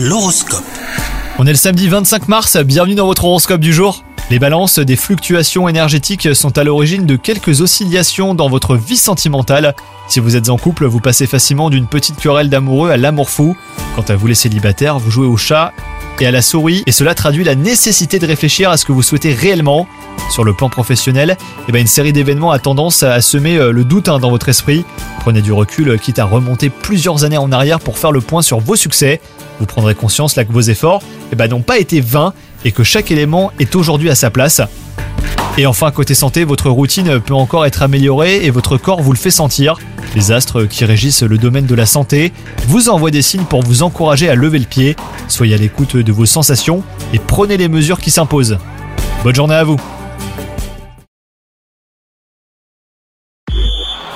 L'horoscope. On est le samedi 25 mars, bienvenue dans votre horoscope du jour. Les balances, des fluctuations énergétiques sont à l'origine de quelques oscillations dans votre vie sentimentale. Si vous êtes en couple, vous passez facilement d'une petite querelle d'amoureux à l'amour fou. Quant à vous les célibataires, vous jouez au chat et à la souris, et cela traduit la nécessité de réfléchir à ce que vous souhaitez réellement. Sur le plan professionnel, eh ben une série d'événements a tendance à semer euh, le doute hein, dans votre esprit. Prenez du recul, euh, quitte à remonter plusieurs années en arrière pour faire le point sur vos succès. Vous prendrez conscience que vos efforts eh ben, n'ont pas été vains et que chaque élément est aujourd'hui à sa place. Et enfin, côté santé, votre routine peut encore être améliorée et votre corps vous le fait sentir. Les astres qui régissent le domaine de la santé vous envoient des signes pour vous encourager à lever le pied. Soyez à l'écoute de vos sensations et prenez les mesures qui s'imposent. Bonne journée à vous